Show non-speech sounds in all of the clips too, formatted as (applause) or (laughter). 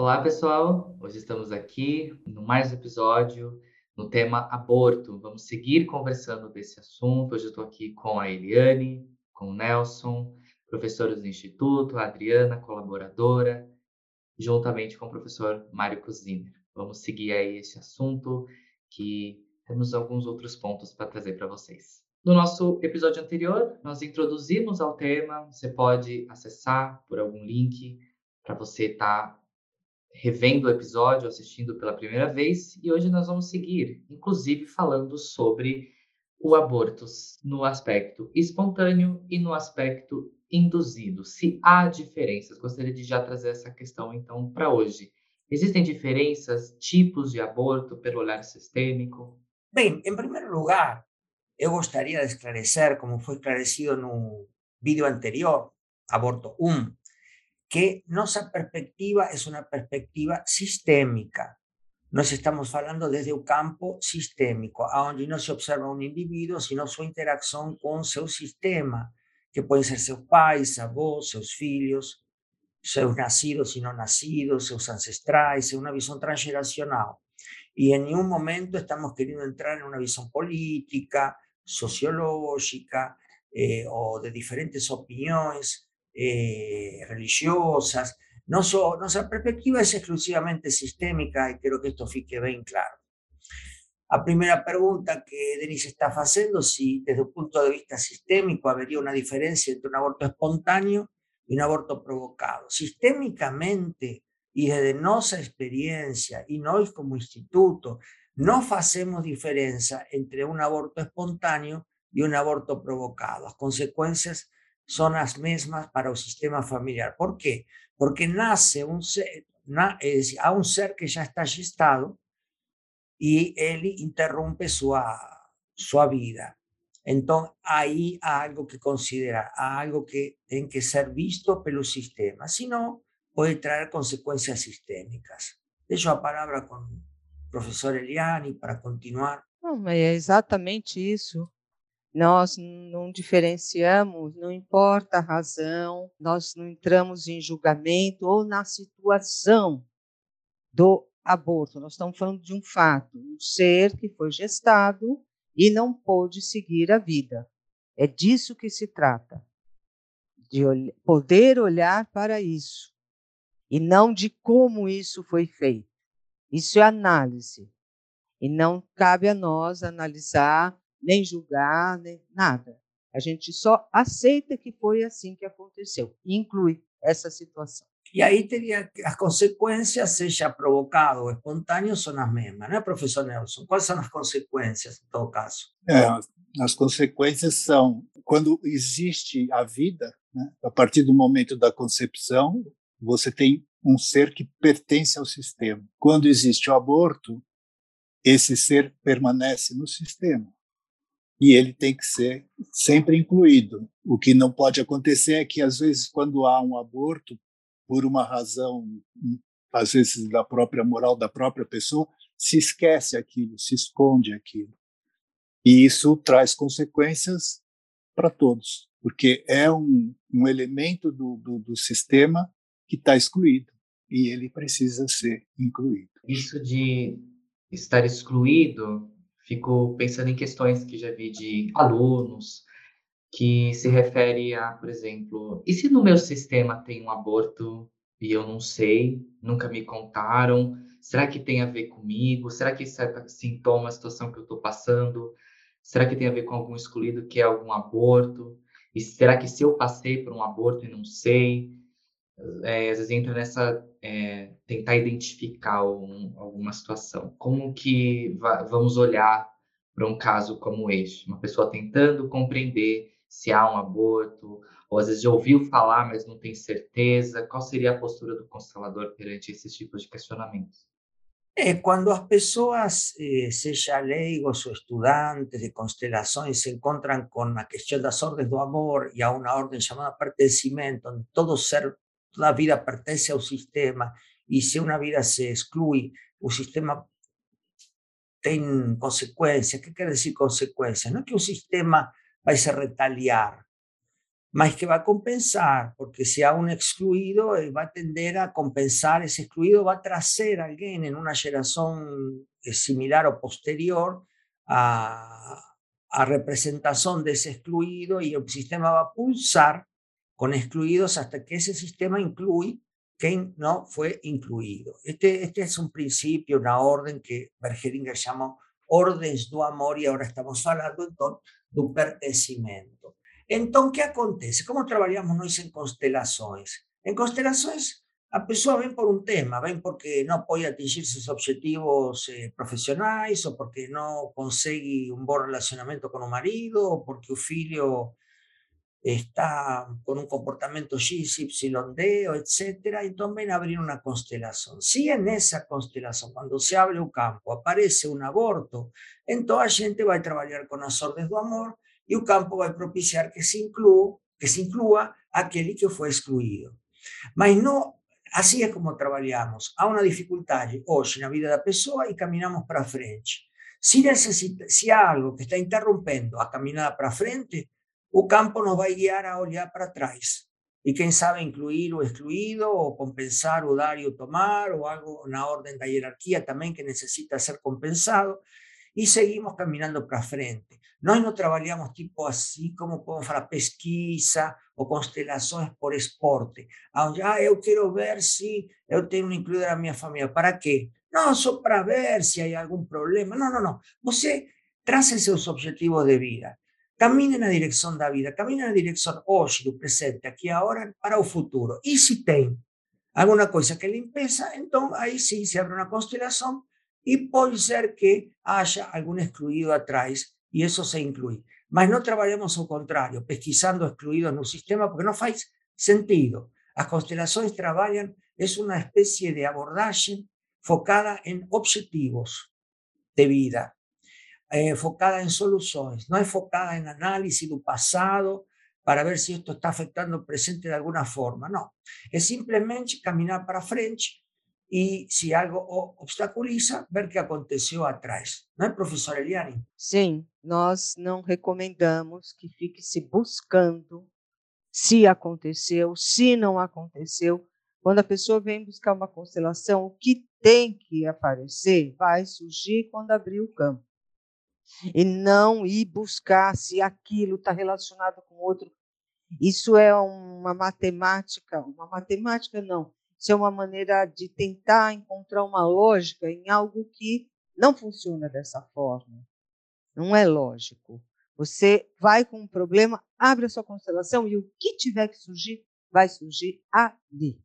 Olá, pessoal! Hoje estamos aqui no mais um episódio no tema aborto. Vamos seguir conversando desse assunto. Hoje estou aqui com a Eliane, com o Nelson, professores do Instituto, a Adriana, colaboradora, juntamente com o professor Mário Coziner. Vamos seguir aí esse assunto que temos alguns outros pontos para trazer para vocês. No nosso episódio anterior, nós introduzimos ao tema. Você pode acessar por algum link para você estar tá revendo o episódio, assistindo pela primeira vez, e hoje nós vamos seguir, inclusive falando sobre o aborto no aspecto espontâneo e no aspecto induzido. Se há diferenças, gostaria de já trazer essa questão então para hoje. Existem diferenças, tipos de aborto pelo olhar sistêmico? Bem, em primeiro lugar, eu gostaria de esclarecer, como foi esclarecido no vídeo anterior, aborto 1, que nuestra perspectiva es una perspectiva sistémica. Nos estamos hablando desde un campo sistémico, donde no se observa un individuo, sino su interacción con su sistema, que pueden ser sus pais, avós, sus hijos, sus nacidos y no nacidos, sus ancestrais, una visión transgeneracional. Y en ningún momento estamos queriendo entrar en una visión política, sociológica eh, o de diferentes opiniones eh, religiosas. No so, nuestra perspectiva es exclusivamente sistémica y creo que esto fique bien claro. A primera pregunta que Denise está haciendo, si desde un punto de vista sistémico habría una diferencia entre un aborto espontáneo y un aborto provocado. Sistémicamente y desde nuestra experiencia y nosotros como instituto, no hacemos diferencia entre un aborto espontáneo y un aborto provocado. Las consecuencias son las mismas para el sistema familiar. ¿Por qué? Porque nace un ser, a un ser que ya está gestado y él interrumpe su, su vida. Entonces, ahí hay algo que considerar, algo que tiene que ser visto el sistema. Si no, puede traer consecuencias sistémicas. Dejo la palabra con el profesor Eliani para continuar. Não, é exatamente isso. Nós não diferenciamos, não importa a razão, nós não entramos em julgamento ou na situação do aborto. Nós estamos falando de um fato, um ser que foi gestado e não pôde seguir a vida. É disso que se trata, de poder olhar para isso e não de como isso foi feito. Isso é análise. E não cabe a nós analisar nem julgar, nem nada. A gente só aceita que foi assim que aconteceu, inclui essa situação. E aí teria as consequências, seja provocado ou espontâneo, são as mesmas, né, professor Nelson? Quais são as consequências, em todo caso? É, as consequências são quando existe a vida, né, a partir do momento da concepção, você tem um ser que pertence ao sistema. Quando existe o aborto, esse ser permanece no sistema e ele tem que ser sempre incluído. O que não pode acontecer é que, às vezes, quando há um aborto, por uma razão, às vezes, da própria moral da própria pessoa, se esquece aquilo, se esconde aquilo. E isso traz consequências para todos, porque é um, um elemento do, do, do sistema que está excluído e ele precisa ser incluído. Isso de estar excluído Fico pensando em questões que já vi de alunos, que se refere a, por exemplo, e se no meu sistema tem um aborto e eu não sei, nunca me contaram? Será que tem a ver comigo? Será que isso é sintoma, a situação que eu estou passando? Será que tem a ver com algum excluído que é algum aborto? E será que se eu passei por um aborto e não sei? É, às vezes entra nessa é, tentar identificar um, alguma situação. Como que vamos olhar para um caso como este? Uma pessoa tentando compreender se há um aborto, ou às vezes já ouviu falar, mas não tem certeza. Qual seria a postura do constelador perante esses tipos de questionamentos? É, quando as pessoas, eh, seja leigos ou estudantes de constelações, se encontram com a questão das ordens do amor e a uma ordem chamada pertencimento, onde todo ser toda vida pertenece al sistema y si una vida se excluye, el sistema tiene consecuencias. ¿Qué quiere decir consecuencias? No es que un sistema va a retaliar, mas que va a compensar, porque si hay un excluido, eh, va a tender a compensar ese excluido, va a traer a alguien en una generación eh, similar o posterior a, a representación de ese excluido y el sistema va a pulsar con excluidos hasta que ese sistema incluye quien no fue incluido. Este, este es un principio, una orden que Bergeringer llamó órdenes do amor y ahora estamos hablando entonces do pertencimento. Entonces, ¿qué acontece? Como trabalhamos nós en constelações? En constelações, a pessoa vem por un tema, ven porque no puede atingir sus objetivos eh, profesionales o porque no consigue un buen relacionamiento con o marido o porque o filho está con un comportamiento X, Y, D, etc. Entonces ven a abrir una constelación. Si en esa constelación, cuando se abre un campo, aparece un aborto, entonces la gente va a trabajar con las órdenes de amor y un campo va a propiciar que se incluya, que se incluya aquel que fue excluido. Mas no, así es como trabajamos. Hay una dificultad hoy en la vida de la persona y caminamos para frente. Si, necesita, si hay algo que está interrumpiendo a caminar para frente, o campo nos va a guiar a olhar para trás. Y quién sabe incluir o excluido, o compensar o dar o tomar, o algo na orden da jerarquía también que necesita ser compensado, y seguimos caminando para frente. Nós no trabajamos tipo así como falar pesquisa o constelaciones por esporte, ah, eu quero ver se eu tenho incluído na minha família. Para quê? Não, só para ver se hay algum problema. No, no, no. Você trace seus objetivos de vida. Camina en la dirección la vida, camina en la dirección hoy, do presente, aquí ahora, para el futuro. Y si tem alguna cosa que le impesa, entonces ahí sí se abre una constelación y puede ser que haya algún excluido atrás y eso se incluye. Mas no trabajemos al contrario, pesquisando excluidos en un sistema, porque no hace sentido. Las constelaciones trabajan, es una especie de abordaje focada en objetivos de vida, eh, focada en soluciones, no es focada en análisis del pasado para ver si esto está afectando el presente de alguna forma, no. Es simplemente caminar para frente y si algo obstaculiza, ver qué aconteció atrás. ¿No es, profesor Eliane? Sim, nós não recomendamos que fique se buscando se aconteceu, se não aconteceu. Quando a pessoa vem buscar uma constelação, o que tem que aparecer vai surgir quando abrir o campo e não ir buscar se aquilo está relacionado com outro. Isso é uma matemática, uma matemática não, isso é uma maneira de tentar encontrar uma lógica em algo que não funciona dessa forma. Não é lógico. Você vai com um problema, abre a sua constelação e o que tiver que surgir, vai surgir ali.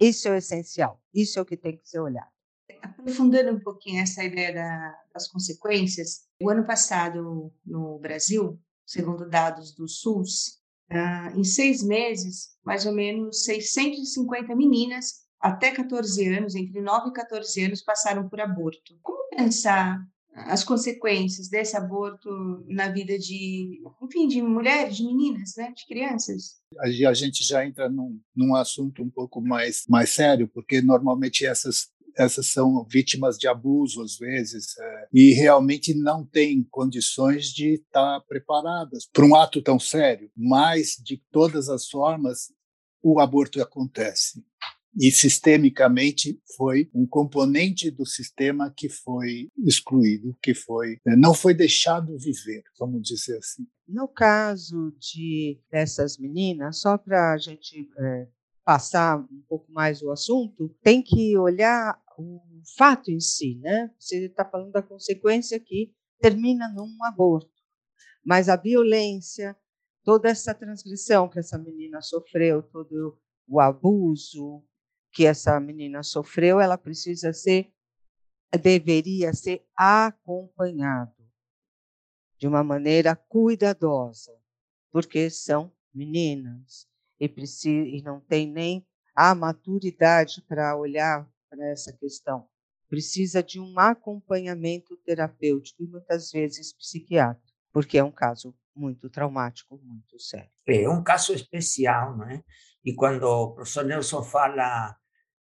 Isso é o essencial, isso é o que tem que ser olhado. Aprofundando um pouquinho essa ideia da, das consequências, o ano passado no Brasil, segundo dados do SUS, uh, em seis meses, mais ou menos 650 meninas até 14 anos, entre 9 e 14 anos, passaram por aborto. Como pensar as consequências desse aborto na vida de, enfim, de mulheres, de meninas, né, de crianças? A gente já entra num, num assunto um pouco mais mais sério, porque normalmente essas essas são vítimas de abuso às vezes é, e realmente não têm condições de estar preparadas para um ato tão sério. Mas de todas as formas o aborto acontece e sistemicamente foi um componente do sistema que foi excluído, que foi é, não foi deixado viver, vamos dizer assim. No caso de dessas meninas, só para a gente é, passar um pouco mais o assunto, tem que olhar o fato em si, né? Você está falando da consequência que termina num aborto, mas a violência, toda essa transgressão que essa menina sofreu, todo o abuso que essa menina sofreu, ela precisa ser, deveria ser acompanhado de uma maneira cuidadosa, porque são meninas e, precisa, e não tem nem a maturidade para olhar para essa questão. Precisa de um acompanhamento terapêutico e muitas vezes psiquiátrico, porque é um caso muito traumático, muito sério. É um caso especial, não é? E quando o professor Nelson fala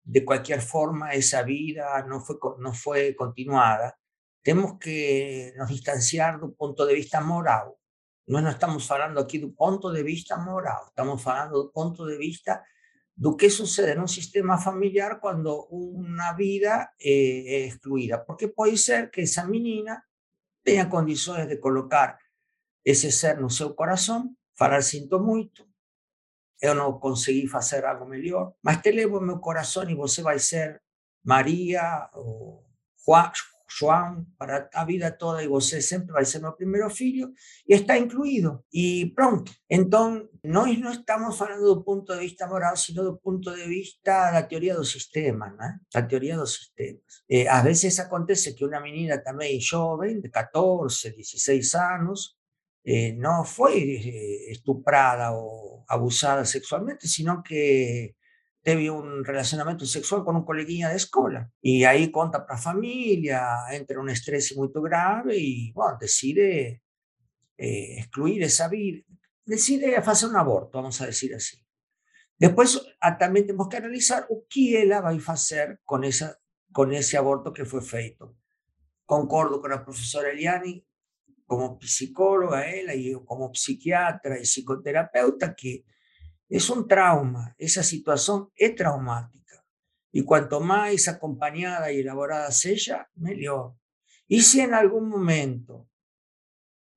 de qualquer forma essa vida não foi não foi continuada, temos que nos distanciar do ponto de vista moral, Não estamos falando aqui do ponto de vista moral, estamos falando do ponto de vista do que sucede num sistema familiar quando uma vida é, é excluída. Porque pode ser que essa menina tenha condições de colocar esse ser no seu coração, falar sinto muito, eu não consegui fazer algo melhor, mas te levo meu coração e você vai ser Maria ou João para a vida toda e você sempre vai ser meu primeiro filho e está incluído. E pronto. Então, nós não estamos falando do ponto de vista moral, sino do ponto de vista da teoria dos sistemas, né? Da teoria dos sistemas. Eh, às vezes acontece que uma menina também jovem, de 14, 16 anos, eh, foi eh, estuprada ou abusada sexualmente, sino que teve un relacionamento sexual con un coleguinha de escola. E aí conta para a família, entra um estresse muito grave e, bom, decide eh, excluir essa vida, decide fazer um aborto, vamos a dizer assim. Depois, também temos que analisar o que ela vai fazer com, essa, com esse aborto que foi feito. Concordo com a professora Eliane, como psicóloga, ela e eu como psiquiatra e psicoterapeuta, que es un trauma, esa situación es traumática. Y cuanto más acompañada y elaborada sea, mejor. Y si en algún momento,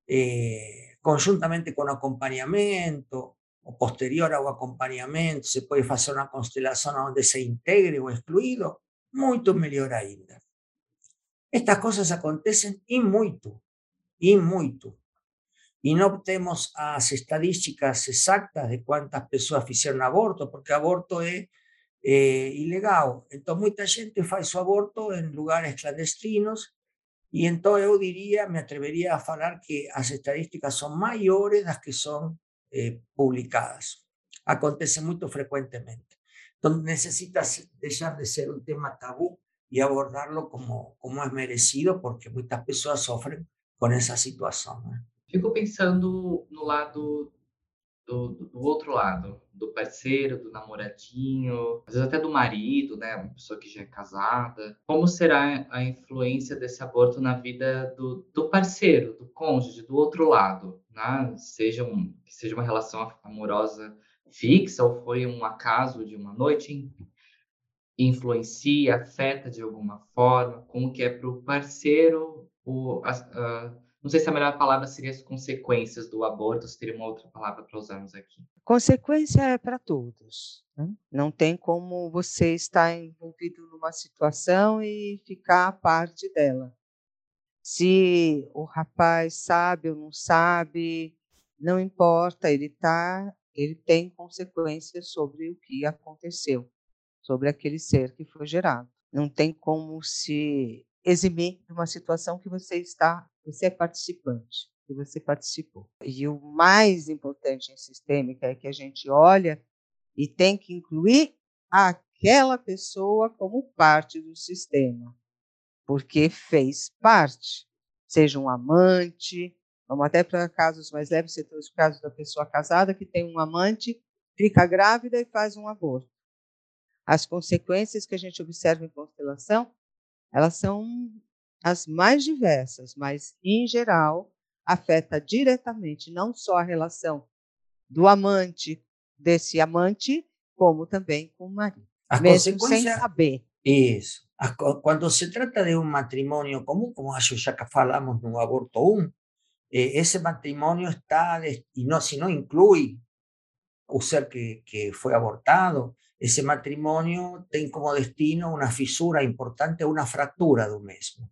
eh, conjuntamente con acompañamiento o posterior a acompañamiento, se puede hacer una constelación donde se integre o excluido, mucho mejor ainda. Estas cosas acontecen y mucho, y mucho y no optemos a estadísticas exactas de quantas pessoas fizeram aborto, porque aborto é, é eh, ilegal. Então, muita gente faz o aborto em lugares clandestinos, e então eu diria, me atreveria a falar que as estadísticas são maiores das que são é, eh, publicadas. Acontece muito frequentemente. Então, necessita deixar de ser um tema tabu e abordarlo como, como é merecido, porque muitas pessoas sofrem com essa situação. Né? Fico pensando no lado do, do, outro lado, do parceiro, do namoradinho, às vezes até do marido, né? Uma pessoa que já é casada. Como será a influência desse aborto na vida do, do parceiro, do cônjuge, do outro lado, né? Seja um, seja uma relação amorosa fixa ou foi um acaso de uma noite, influencia, afeta de alguma forma, como que é para o parceiro o, a, a não sei se a melhor palavra seria as consequências do aborto, se teria uma outra palavra para usarmos aqui. Consequência é para todos. Né? Não tem como você estar envolvido numa situação e ficar à parte dela. Se o rapaz sabe ou não sabe, não importa, ele tá, ele tem consequências sobre o que aconteceu, sobre aquele ser que foi gerado. Não tem como se eximir de uma situação que você está você é participante, que você participou. E o mais importante em sistêmica é que a gente olha e tem que incluir aquela pessoa como parte do sistema, porque fez parte, seja um amante, vamos até para casos mais leves, você trouxe o caso da pessoa casada que tem um amante, fica grávida e faz um aborto. As consequências que a gente observa em constelação, elas são as mais diversas, mas, em geral, afeta diretamente não só a relação do amante, desse amante, como também com o marido, a mesmo sem saber. Isso. Quando se trata de um matrimônio comum, como acho já que falamos no aborto 1, eh, esse matrimônio está, e não, se não inclui o ser que, que foi abortado, esse matrimônio tem como destino uma fissura importante, uma fratura do mesmo.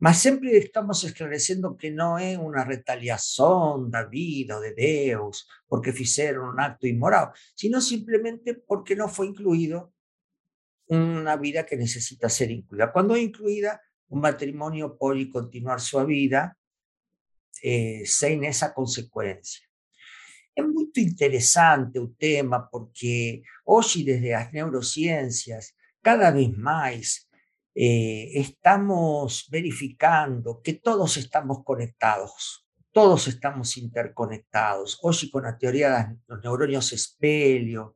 Mas sempre estamos esclareciendo que não é uma retaliação da vida de Dios porque fizeram un acto inmoral, sino simplemente porque não foi incluído uma vida que necesita ser incluída. Cuando é incluída, o matrimônio pode continuar su vida eh, sem essa consequência. É muito interessante o tema porque hoy desde las neurociencias cada vez más eh, estamos verificando que todos estamos conectados, todos estamos interconectados. Hoy con la teoría de los neurones espelio,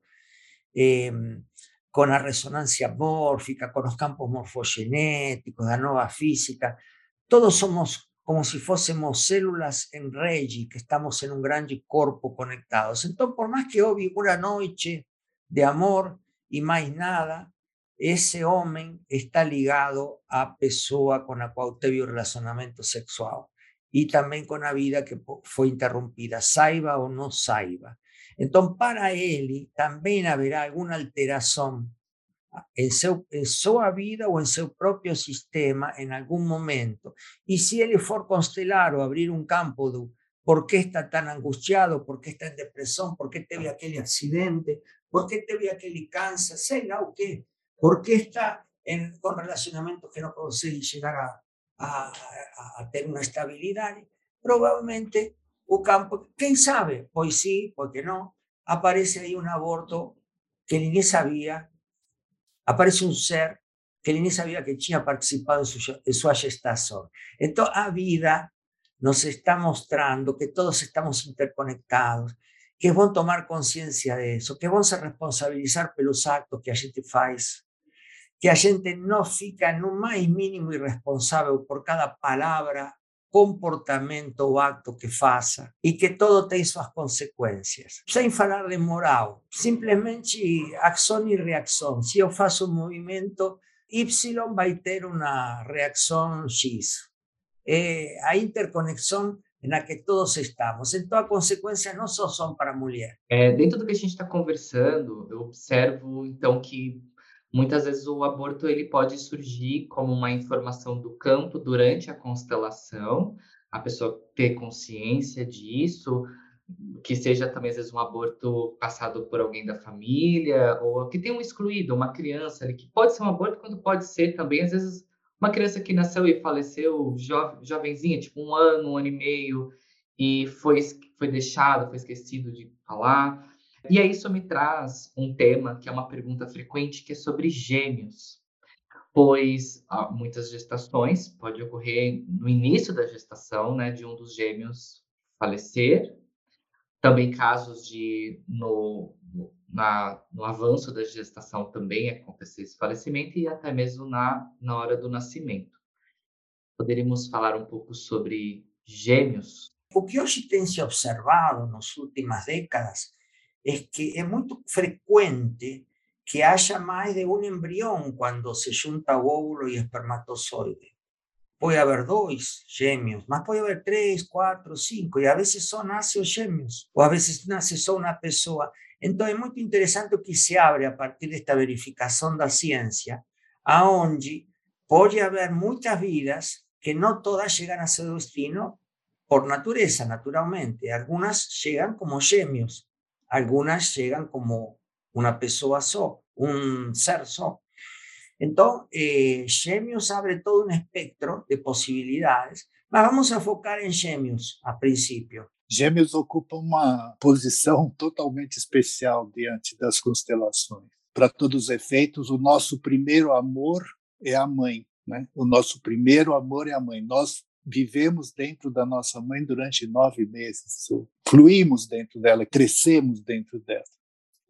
em, con la resonancia mórfica, con los campos morfogenéticos, la nueva física, todos somos como si fuésemos células en regi, que estamos en un grande corpo conectados. Entonces, por más que houve una noche de amor y más nada, ese hombre está ligado a pessoa con la cual teve o relacionamento sexual y también con la vida que fue interrumpida, saiba o no saiba. Entonces, para él también habrá alguna alteración en su, en su vida o en su propio sistema en algún momento. Y si él for constelar o abrir un campo de por qué está tan angustiado, por qué está en depresión, por qué te aquel accidente, por qué te aquel cáncer, sé o qué, por qué está en, con relacionamientos que no consigue llegar a, a, a, tener una estabilidad, probablemente un campo, quién sabe, pues sí, porque no, aparece ahí un aborto que ni sabía aparece un ser que ni sabía que tinha participado en su, en su gestación. Entonces, a vida nos está mostrando que todos estamos interconectados, que es bueno tomar conciencia de eso, que es bueno se responsabilizar pelos actos que a gente faz, que a gente no fica en un más mínimo irresponsable por cada palabra comportamento o acto que faça e que todo tem suas consequências. Sem falar de moral, simplesmente ação e reação. Se eu faço um movimento, Y vai ter uma reação X. É a interconexão na que todos estamos. Então, a consequência não só são para a mulher. É, dentro do que a gente está conversando, observo, então, que Muitas vezes o aborto ele pode surgir como uma informação do campo durante a constelação, a pessoa ter consciência disso, que seja também às vezes um aborto passado por alguém da família, ou que tenha um excluído, uma criança ali, que pode ser um aborto, quando pode ser também, às vezes, uma criança que nasceu e faleceu jo jovenzinha, tipo um ano, um ano e meio, e foi, foi deixado, foi esquecido de falar. E aí isso me traz um tema que é uma pergunta frequente, que é sobre gêmeos. Pois há muitas gestações, pode ocorrer no início da gestação, né, de um dos gêmeos falecer. Também casos de, no, na, no avanço da gestação também acontecer esse falecimento e até mesmo na, na hora do nascimento. Poderíamos falar um pouco sobre gêmeos? O que hoje tem se observado nas últimas décadas es que es muy frecuente que haya más de un embrión cuando se junta óvulo y espermatozoide. puede haber dos gêmeos, mas pode haver três, quatro, cinco, y a veces son nasce os o a veces vezes nasce só uma pessoa. Então é muito interessante o que se abre a partir de esta verificación de la ciencia a aonde puede haber muchas vidas que no todas llegan a seu destino por naturaleza naturalmente. algunas llegan como gêmeos, algunas llegan como una pessoa só, un ser só. Entonces, eh, Gemios abre todo un espectro de posibilidades, mas vamos a focar em Gêmeos a princípio. Gêmeos ocupa uma posição totalmente especial diante das constelações. Para todos os efeitos, o nosso primeiro amor é a mãe, né? O nosso primeiro amor é a mãe. Nós vivemos dentro da nossa mãe durante nove meses, fluímos dentro dela, crescemos dentro dela.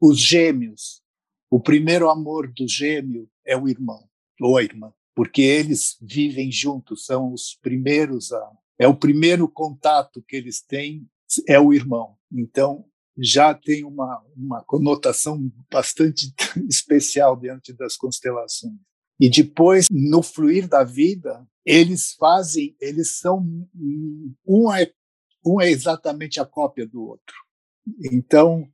Os gêmeos, o primeiro amor do gêmeo é o irmão ou a irmã, porque eles vivem juntos, são os primeiros a, é o primeiro contato que eles têm é o irmão. Então já tem uma uma conotação bastante (laughs) especial diante das constelações. E depois, no fluir da vida, eles fazem, eles são um é, um é exatamente a cópia do outro. Então,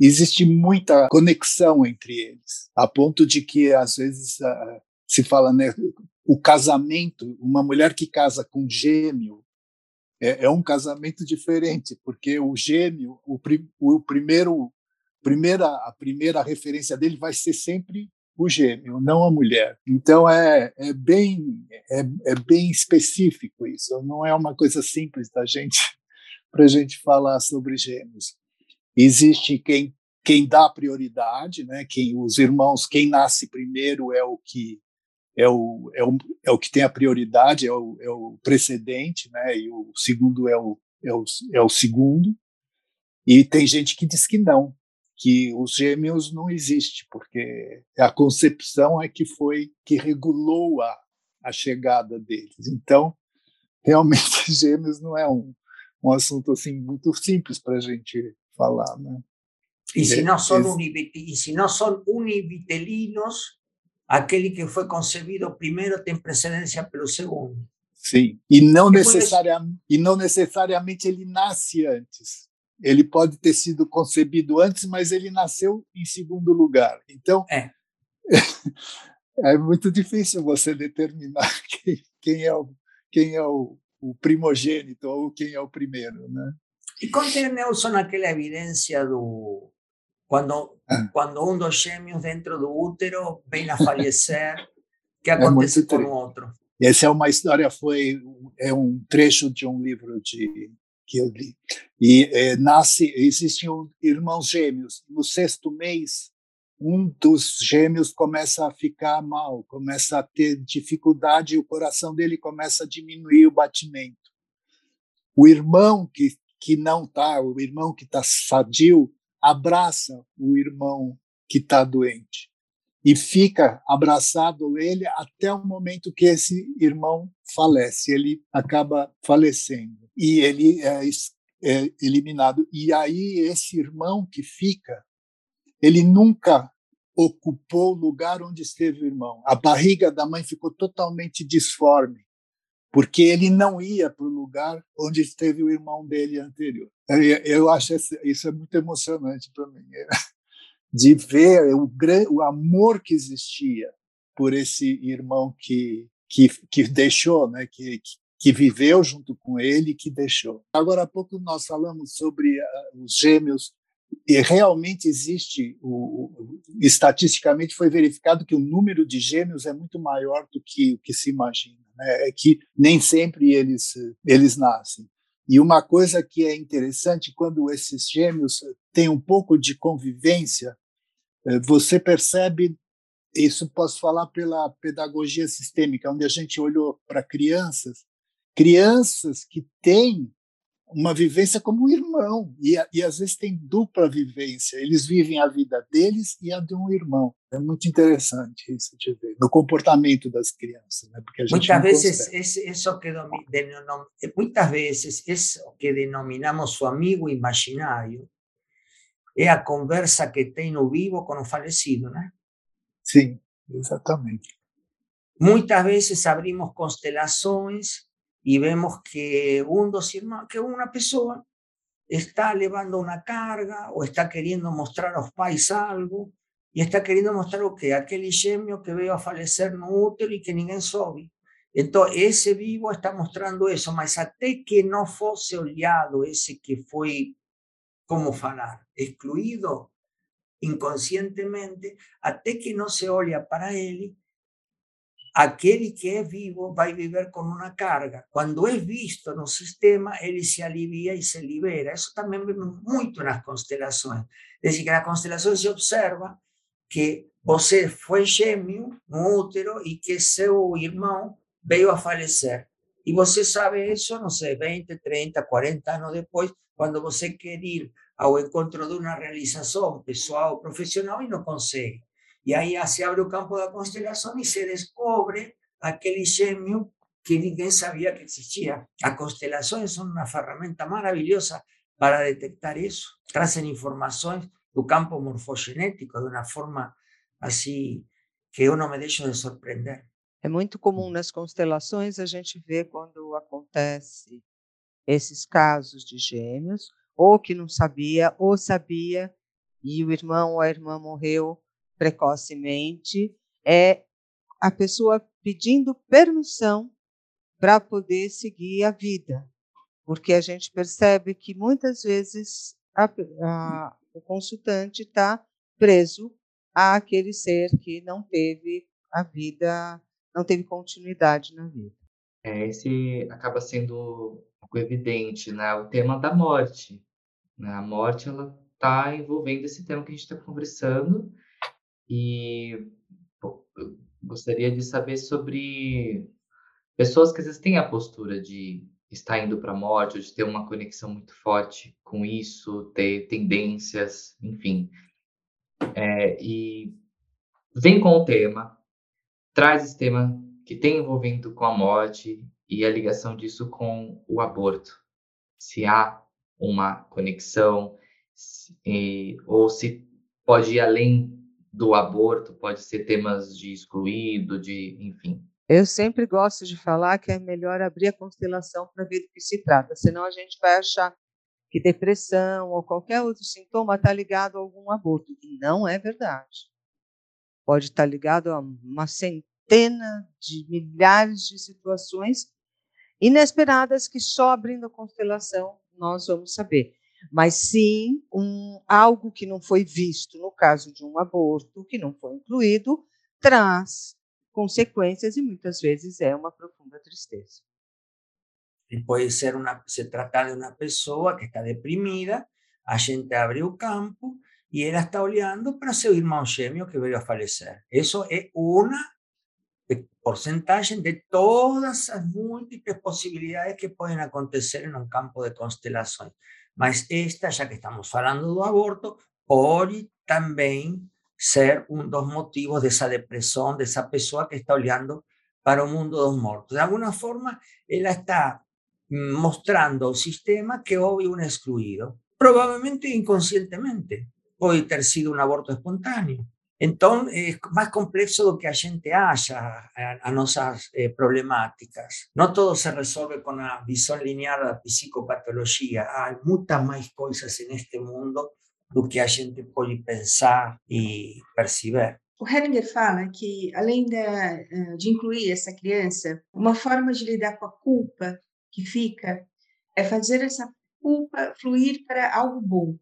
existe muita conexão entre eles, a ponto de que às vezes uh, se fala, né, o casamento, uma mulher que casa com gêmeo é, é um casamento diferente, porque o gêmeo, o, o primeiro, primeira, a primeira referência dele vai ser sempre o gêmeo, não a mulher. Então é, é bem é, é bem específico isso. Não é uma coisa simples da gente (laughs) para a gente falar sobre gêmeos. Existe quem quem dá prioridade, né? Quem os irmãos, quem nasce primeiro é o que é o, é o, é o que tem a prioridade, é o, é o precedente, né? E o segundo é o, é o, é o segundo. E tem gente que diz que não, que os gêmeos não existe, porque a concepção é que foi que regulou a, a chegada deles. Então, realmente (laughs) gêmeos não é um, um assunto assim muito simples para a gente falar, né? E se não são e se não são univitelinos, aquele que foi concebido primeiro tem precedência pelo segundo. Sim, e não, necessariamente, e não necessariamente ele nasce antes. Ele pode ter sido concebido antes, mas ele nasceu em segundo lugar. Então, é, (laughs) é muito difícil você determinar (laughs) quem, quem é, o, quem é o, o primogênito ou quem é o primeiro, né? E conte, Nelson, aquela evidência do quando ah. quando um dos gêmeos dentro do útero vem a (laughs) falecer, que é acontece é com o outro? Essa é uma história, foi é um trecho de um livro de que eu li. E é, nasce, existiam irmãos gêmeos. No sexto mês, um dos gêmeos começa a ficar mal, começa a ter dificuldade, e o coração dele começa a diminuir o batimento. O irmão que que não está, o irmão que está sadio, abraça o irmão que está doente e fica abraçado ele até o momento que esse irmão falece, ele acaba falecendo e ele é, é eliminado. E aí esse irmão que fica, ele nunca ocupou o lugar onde esteve o irmão. A barriga da mãe ficou totalmente disforme, porque ele não ia para o lugar onde esteve o irmão dele anterior. Eu acho isso é muito emocionante para mim de ver o, o amor que existia por esse irmão que, que, que deixou, né? que, que viveu junto com ele e que deixou. Agora há pouco nós falamos sobre uh, os gêmeos e realmente existe, o, o, estatisticamente foi verificado que o número de gêmeos é muito maior do que o que se imagina. Né? É que nem sempre eles, eles nascem. E uma coisa que é interessante, quando esses gêmeos têm um pouco de convivência, você percebe, isso posso falar pela pedagogia sistêmica, onde a gente olhou para crianças, crianças que têm uma vivência como um irmão, e, e às vezes tem dupla vivência, eles vivem a vida deles e a de um irmão. É muito interessante isso de ver, no comportamento das crianças. Né? Porque muitas vezes, esse, isso que muitas vezes, isso que denominamos o amigo imaginário, é a conversa que tem no vivo com o falecido, né? Sim, exatamente. Muitas vezes abrimos constelações e vemos que um dos irmãos, que uma pessoa está levando uma carga ou está querendo mostrar aos pais algo e está querendo mostrar o quê? Aquele gêmeo que veio a falecer no útero e que ninguém soube. Então, esse vivo está mostrando isso, mas até que não fosse olhado esse que foi como falar, excluído inconscientemente, até que no se olha para él, aquel que es vivo va a vivir con una carga. Cuando es visto en un sistema, él se alivia y se libera. Eso también vemos mucho en las constelaciones. Es decir, que en la constelación se observa que você fue gêmeo no útero y que seu irmão veio a falecer. Y você sabe eso, no sé, 20, 30, 40 años después, cuando você quer ir ao encontro de uma realização pessoal, profissional e não consegue. E aí se abre o campo da constelação e se descobre aquele gêmeo que ninguém sabia que existia. As constelações são uma ferramenta maravilhosa para detectar isso. Trazem informações do campo morfogenético de uma forma assim que eu não me deixo de surpreender. É muito comum nas constelações a gente ver quando acontece esses casos de gêmeos, ou que não sabia, ou sabia e o irmão ou a irmã morreu precocemente, é a pessoa pedindo permissão para poder seguir a vida, porque a gente percebe que muitas vezes a, a, o consultante está preso àquele ser que não teve a vida, não teve continuidade na vida. É, esse acaba sendo algo evidente, né? O tema da morte. Né? A morte, ela está envolvendo esse tema que a gente está conversando e eu gostaria de saber sobre pessoas que às vezes têm a postura de estar indo para a morte, ou de ter uma conexão muito forte com isso, ter tendências, enfim. É, e vem com o tema, traz esse tema que tem envolvimento com a morte e a ligação disso com o aborto. Se há uma conexão, se, ou se pode ir além do aborto, pode ser temas de excluído, de, enfim. Eu sempre gosto de falar que é melhor abrir a constelação para ver do que se trata, senão a gente vai achar que depressão ou qualquer outro sintoma está ligado a algum aborto. E não é verdade. Pode estar tá ligado a uma centena de milhares de situações inesperadas que só abrindo a constelação nós vamos saber. Mas sim, um, algo que não foi visto no caso de um aborto, que não foi incluído, traz consequências e muitas vezes é uma profunda tristeza. E pode ser uma, se tratar de uma pessoa que está deprimida, a gente abre o campo e ela está olhando para seu irmão gêmeo que veio a falecer. Isso é uma porcentagem de todas as múltiplas possibilidades que podem acontecer em um campo de constelações. Mas esta, já que estamos falando do aborto, pode também ser um dos motivos dessa depressão dessa pessoa que está olhando para o mundo dos mortos. De alguma forma, ela está mostrando ao sistema que houve um excluído, provavelmente inconscientemente. Pode ter sido um aborto espontâneo. Então, é mais complexo do que a gente acha as nossas eh, problemáticas. Não tudo se resolve com a visão linear da psicopatologia. Há muitas mais coisas neste mundo do que a gente pode pensar e perceber. O Hellinger fala que, além de, eh, de incluir essa criança, uma forma de lidar com a culpa que fica é fazer essa culpa fluir para algo bom,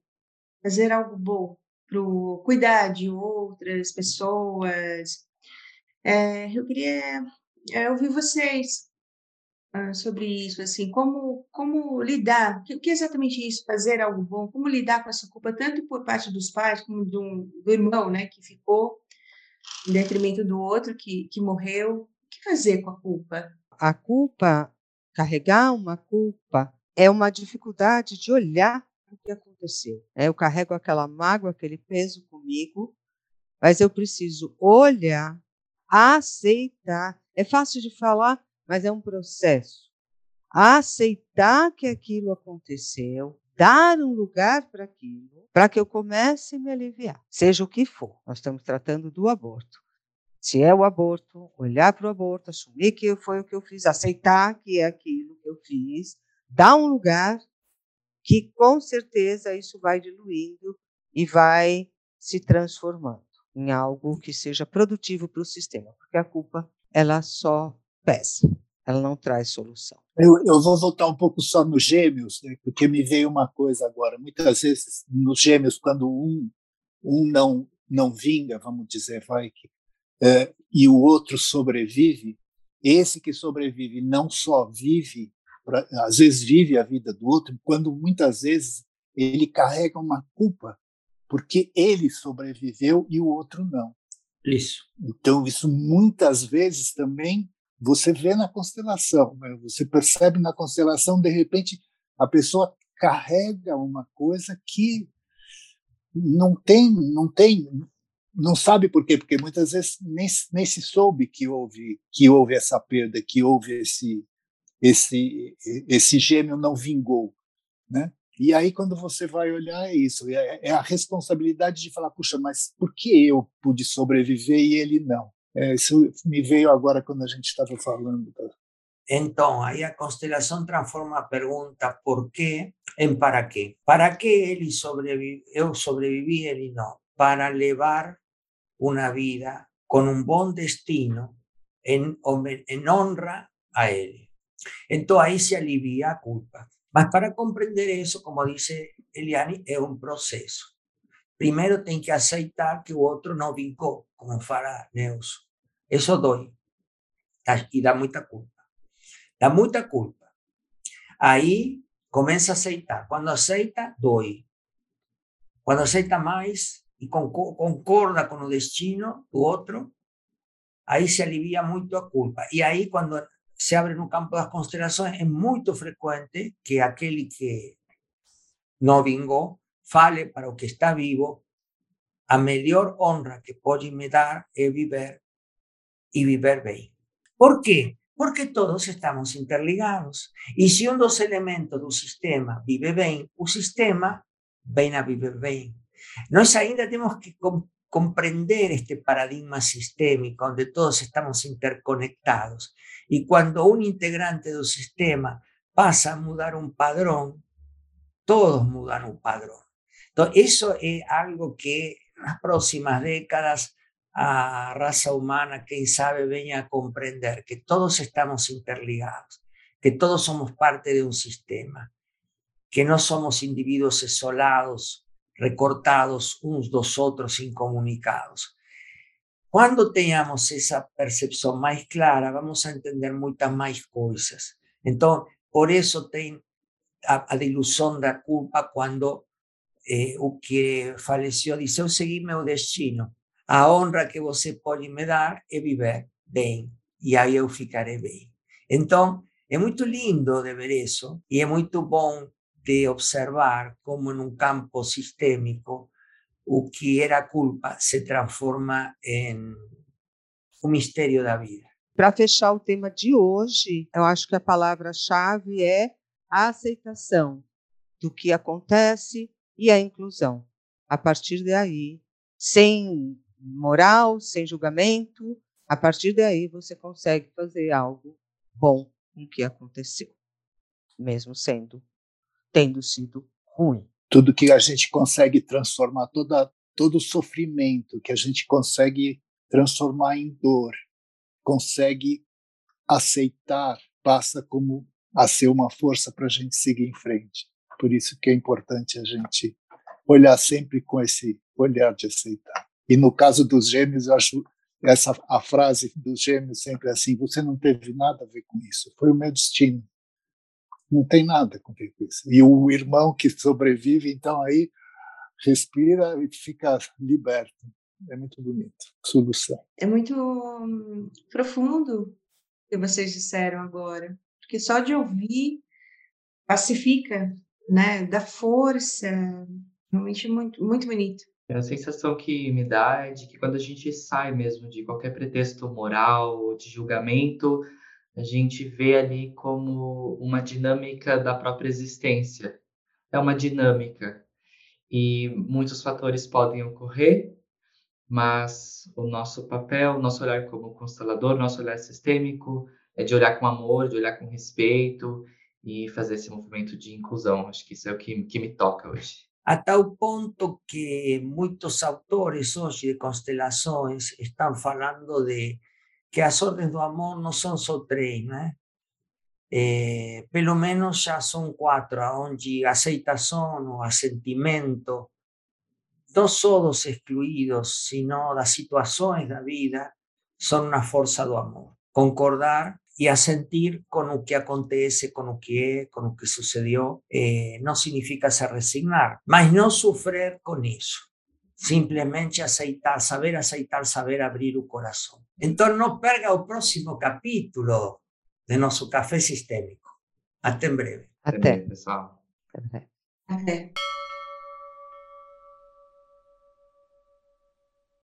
fazer algo bom para cuidar de outras pessoas. É, eu queria é, ouvir vocês uh, sobre isso, assim, como, como lidar, o que, que, é exatamente isso, fazer algo bom, como lidar com essa culpa, tanto por parte dos pais como do, do irmão, né, que ficou em detrimento do outro, que, que morreu. O que fazer com a culpa? A culpa, carregar uma culpa, é uma dificuldade de olhar o que aconteceu. É, eu carrego aquela mágoa, aquele peso comigo, mas eu preciso olhar, aceitar. É fácil de falar, mas é um processo. Aceitar que aquilo aconteceu, dar um lugar para aquilo, para que eu comece a me aliviar, seja o que for. Nós estamos tratando do aborto. Se é o aborto, olhar para o aborto, assumir que foi o que eu fiz, aceitar que é aquilo que eu fiz, dar um lugar que com certeza isso vai diluindo e vai se transformando em algo que seja produtivo para o sistema, porque a culpa ela só pesa, ela não traz solução. Eu, eu vou voltar um pouco só nos gêmeos, né, porque me veio uma coisa agora. Muitas vezes nos gêmeos, quando um, um não não vinga, vamos dizer, vai que é, e o outro sobrevive, esse que sobrevive não só vive pra, às vezes vive a vida do outro, quando muitas vezes ele carrega uma culpa porque ele sobreviveu e o outro não. Isso. Então, isso muitas vezes também você vê na constelação, né? você percebe na constelação, de repente, a pessoa carrega uma coisa que não tem, não tem, não sabe por quê, porque muitas vezes nem, nem se soube que houve, que houve essa perda, que houve esse, esse esse gêmeo não vingou, né? E aí quando você vai olhar é isso, é, é, a responsabilidade de falar, puxa, mas por que eu pude sobreviver e ele não? É, isso me veio agora quando a gente estava falando. Então, aí a constelação transforma a pergunta por quê em para quê. Para que ele sobrevive, eu sobrevivi, ele não? Para levar uma vida com um bom destino em, em honra a ele. Entonces ahí se alivia culpa. Mas para comprender eso, como dice Eliane, es un proceso. Primero tem que aceitar que o outro não vincou, como fala Neuso. Eso dói. E dá muita culpa. Dá muita culpa. Aí começa a aceitar. Quando aceita, dói. Quando aceita mais e concorda com o destino do outro, aí se alivia muito a culpa. E aí, quando se abre no campo das constelações, é muito frequente que aquele que não vingou fale para o que está vivo, a melhor honra que pode me dar é viver e viver bem. Por quê? Porque todos estamos interligados. E se um dos elementos do sistema vive bem, o sistema vem a viver bem. Nós ainda temos que compreender este paradigma sistémico, onde todos estamos interconectados. E quando um integrante do sistema passa a mudar um padrão, todos mudam o padrão. Então, isso é algo que nas próximas décadas a raza humana, quien sabe, venga a comprender que todos estamos interligados, que todos somos parte de un sistema, que no somos individuos isolados, recortados unos dos otros, incomunicados. Cuando tengamos esa percepción más clara, vamos a entender muchas más cosas. Entonces, por eso ten a, a de la culpa cuando eh, o que falleció dice, yo seguí mi destino. A honra que você pode me dar é viver bem, e aí eu ficarei bem. Então, é muito lindo de ver isso, e é muito bom de observar como num campo sistêmico o que era culpa se transforma em o mistério da vida. Para fechar o tema de hoje, eu acho que a palavra-chave é a aceitação do que acontece e a inclusão. A partir daí, sem moral, sem julgamento. A partir daí você consegue fazer algo bom com o que aconteceu, mesmo sendo tendo sido ruim. Tudo que a gente consegue transformar, toda, todo o sofrimento que a gente consegue transformar em dor, consegue aceitar, passa como a ser uma força para a gente seguir em frente. Por isso que é importante a gente olhar sempre com esse olhar de aceitar. E no caso dos gêmeos, eu acho essa a frase dos gêmeos sempre é assim: você não teve nada a ver com isso, foi o meu destino. Não tem nada a ver com isso. E o irmão que sobrevive, então aí respira e fica liberto. É muito bonito. Solução. É muito hum, profundo o que vocês disseram agora, porque só de ouvir pacifica, né? Dá força. Realmente muito, muito bonito. A sensação que me dá é de que quando a gente sai mesmo de qualquer pretexto moral ou de julgamento, a gente vê ali como uma dinâmica da própria existência. É uma dinâmica. E muitos fatores podem ocorrer, mas o nosso papel, nosso olhar como constelador, nosso olhar sistêmico, é de olhar com amor, de olhar com respeito e fazer esse movimento de inclusão. Acho que isso é o que, que me toca hoje. a tal punto que muchos autores hoy de constelaciones están hablando de que las órdenes de amor no son só tres, né? Eh, pelo menos ya son cuatro, onde aceitación o asentimento, no solo dos excluidos, sino las situaciones de la vida, son una fuerza do amor. Concordar y a sentir con lo que acontece, con lo que es, con lo que sucedió, eh, no significa se resignar, mas no sufrir con eso. Simplemente aceitar, saber aceitar, saber abrir el corazón. Entonces no perga el próximo capítulo de nuestro café sistémico. Hasta en breve. Até. pessoal. Até. Até.